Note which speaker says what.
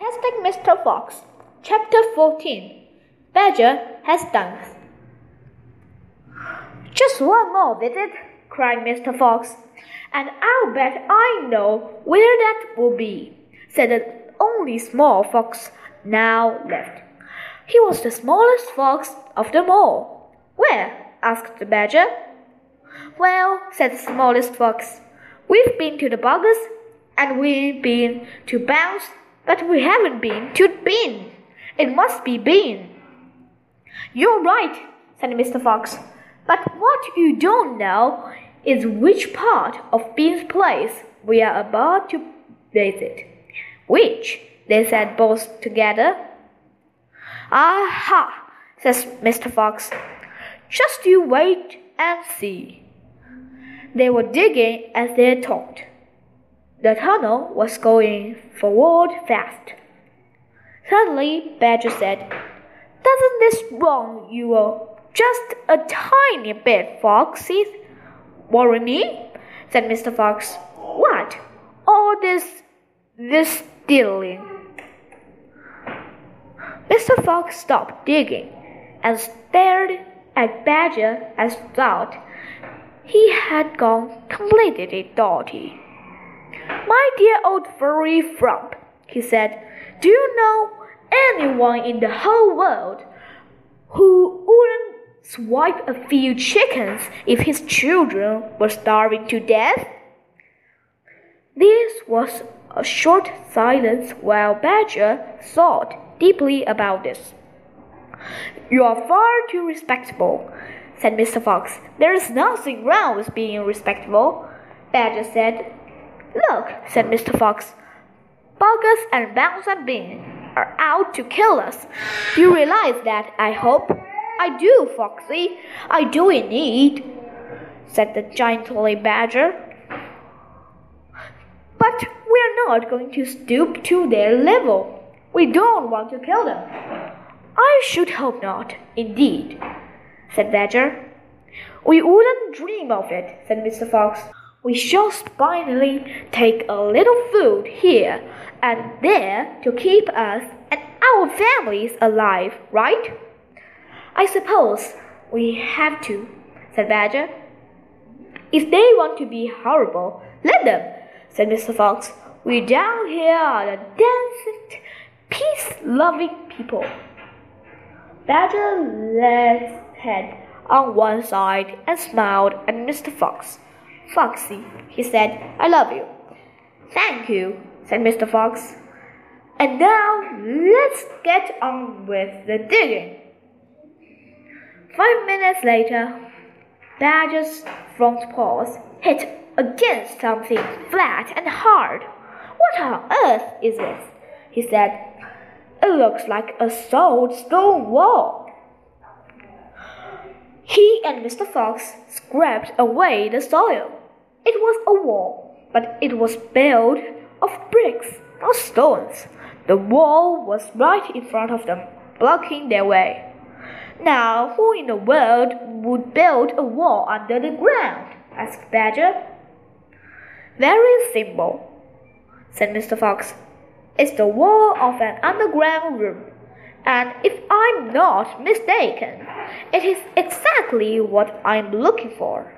Speaker 1: Hashtag Mr. Fox, Chapter 14 Badger has done. Just one more visit, cried Mr. Fox, and I'll bet I know where that will be, said the only small fox now left. He was the smallest fox of them all. Where? asked the badger. Well, said the smallest fox, we've been to the Boggis, and we've been to Bunce, but we haven't been to Bean. It must be Bean. You're right, said Mr. Fox. But what you don't know is which part of Bean's place we are about to visit. Which? they said both together. Aha, says Mr. Fox. Just you wait and see. They were digging as they talked. The tunnel was going forward fast. Suddenly, Badger said, Doesn't this wrong you just a tiny bit, Foxy? Worry me? said Mr. Fox. What? All this, this stealing. Mr. Fox stopped digging and stared at Badger as thought he had gone completely dotty. My dear old furry frump, he said, do you know anyone in the whole world who wouldn't swipe a few chickens if his children were starving to death? This was a short silence while Badger thought deeply about this. You are far too respectable, said Mr. Fox. There is nothing wrong with being respectable, Badger said. Look, said Mr. Fox. Boggis and Bunce and Bean are out to kill us. You realize that, I hope? I do, Foxy. I do indeed, said the giantly Badger. But we're not going to stoop to their level. We don't want to kill them. I should hope not, indeed, said Badger. We wouldn't dream of it, said Mr. Fox. We shall finally take a little food here and there to keep us and our families alive, right? I suppose we have to, said Badger. If they want to be horrible, let them, said Mr. Fox. We down here are the dancing, peace loving people. Badger laid his head on one side and smiled at Mr. Fox. Foxy, he said, I love you. Thank you, said Mr. Fox. And now let's get on with the digging. Five minutes later, Badger's front paws hit against something flat and hard. What on earth is this? he said. It looks like a solid stone wall. He and Mr. Fox scraped away the soil. It was a wall, but it was built of bricks, not stones. The wall was right in front of them, blocking their way. Now, who in the world would build a wall under the ground? asked Badger. Very simple, said Mr. Fox. It's the wall of an underground room. And if I'm not mistaken, it is exactly what I'm looking for.